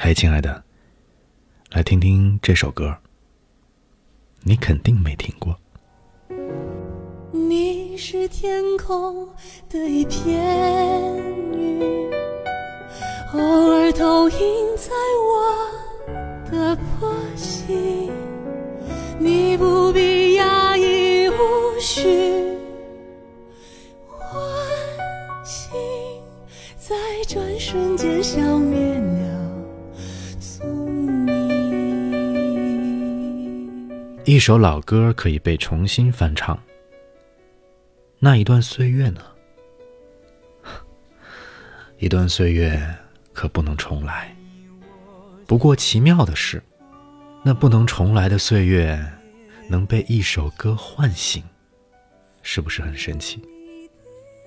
嘿，亲爱的，来听听这首歌，你肯定没听过。你是天空的一片云，偶尔投影在我的波心。你不必压抑无需唤醒，在转瞬间消灭一首老歌可以被重新翻唱，那一段岁月呢？一段岁月可不能重来。不过奇妙的是。那不能重来的岁月，能被一首歌唤醒，是不是很神奇？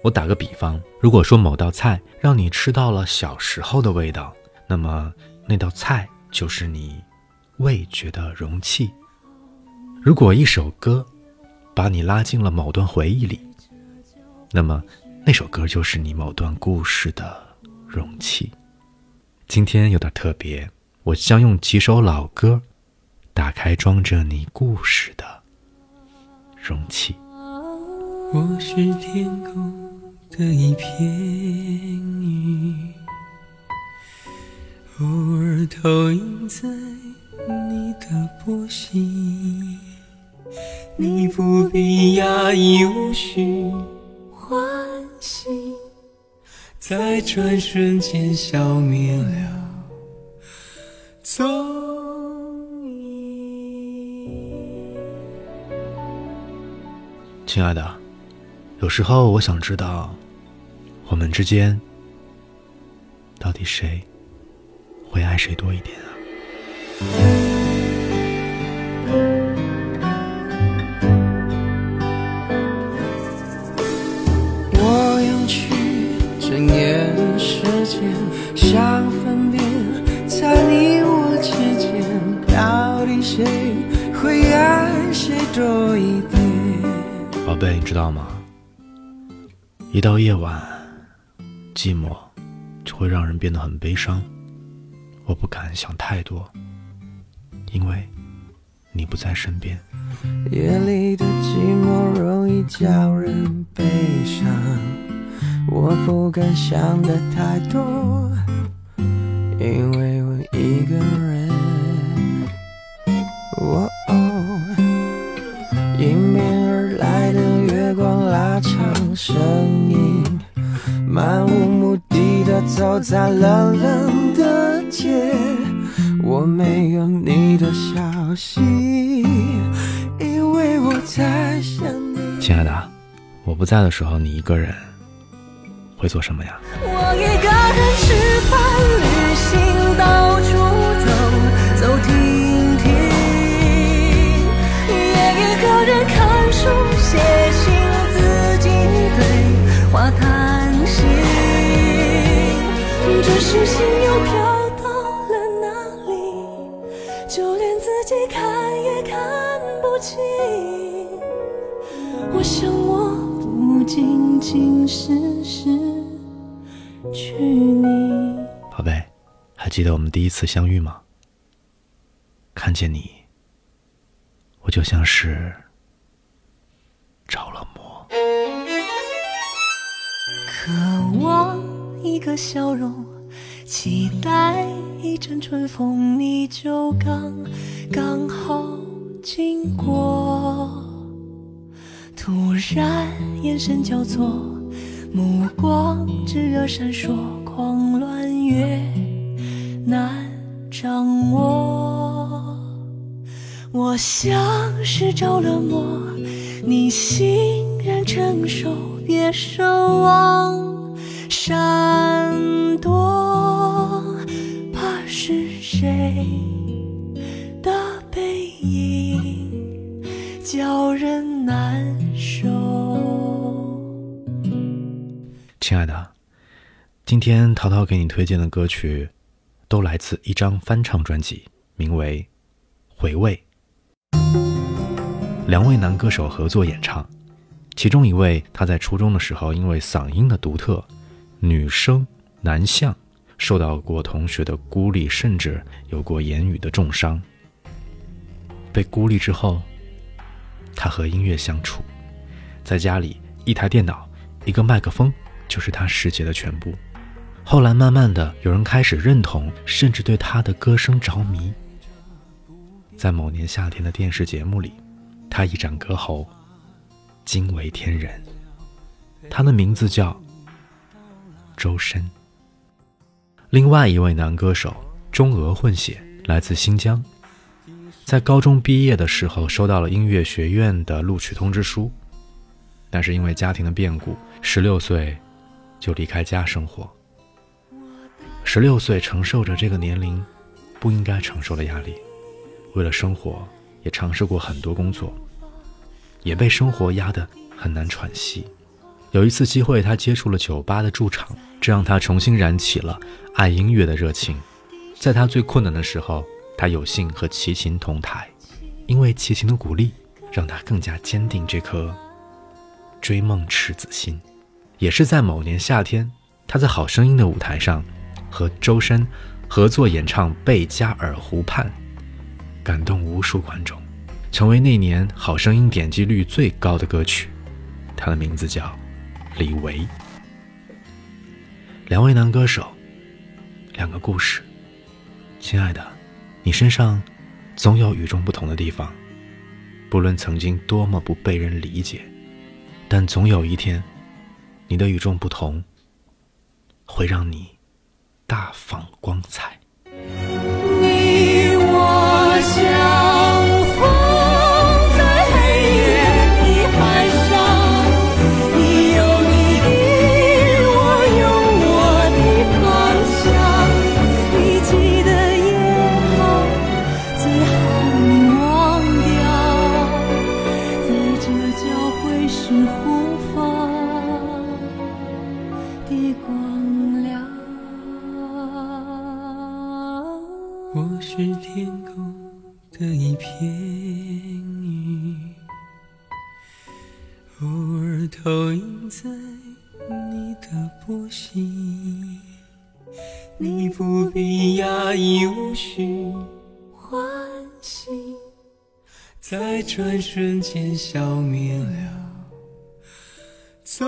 我打个比方，如果说某道菜让你吃到了小时候的味道，那么那道菜就是你味觉的容器；如果一首歌把你拉进了某段回忆里，那么那首歌就是你某段故事的容器。今天有点特别，我将用几首老歌。打开装着你故事的容器。我是天空的一片云，偶尔投影在你的波心。必压抑，无需唤醒，在转瞬间消灭了踪影。亲爱的，有时候我想知道，我们之间到底谁会爱谁多一点啊？睁眼时间，想分辨，在你我之间，到底谁会爱谁多一点？宝贝，你知道吗？一到夜晚，寂寞就会让人变得很悲伤。我不敢想太多，因为你不在身边。夜里的寂寞容易叫人悲伤，我不敢想的太多，因为我一个人。我哦，迎面而来的月光拉长。声音漫无目的的走在冷冷的街，我没有你的消息，因为我在想你。亲爱的，我不在的时候，你一个人会做什么呀？我一个人吃饭、旅行、到处走走停停，也一个人看书、写信。自己对话谈心，只是心又飘到了哪里？就连自己看也看不清。我想我不仅仅是失去你。宝贝，还记得我们第一次相遇吗？看见你，我就像是着了魔。渴望一个笑容，期待一阵春风，你就刚刚好经过。突然眼神交错，目光炽热闪烁，狂乱越难掌握。我像是着了魔，你欣然承受。别奢望亲爱的，今天淘淘给你推荐的歌曲，都来自一张翻唱专辑，名为《回味》，两位男歌手合作演唱。其中一位，他在初中的时候，因为嗓音的独特，女声男相，受到过同学的孤立，甚至有过言语的重伤。被孤立之后，他和音乐相处，在家里一台电脑、一个麦克风就是他世界的全部。后来慢慢的，有人开始认同，甚至对他的歌声着迷。在某年夏天的电视节目里，他一展歌喉，惊为天人。他的名字叫周深。另外一位男歌手中俄混血，来自新疆，在高中毕业的时候收到了音乐学院的录取通知书，但是因为家庭的变故，十六岁就离开家生活。十六岁承受着这个年龄不应该承受的压力，为了生活也尝试过很多工作，也被生活压得很难喘息。有一次机会，他接触了酒吧的驻场，这让他重新燃起了爱音乐的热情。在他最困难的时候，他有幸和齐秦同台，因为齐秦的鼓励，让他更加坚定这颗追梦赤子心。也是在某年夏天，他在《好声音》的舞台上和周深合作演唱《贝加尔湖畔》，感动无数观众，成为那年《好声音》点击率最高的歌曲。他的名字叫。李维，两位男歌手，两个故事。亲爱的，你身上总有与众不同的地方，不论曾经多么不被人理解，但总有一天，你的与众不同会让你大放光彩。你我相的光亮。我是天空的一片云，偶尔投影在你的波心。你不必压抑无需欢喜，在转瞬间消灭了走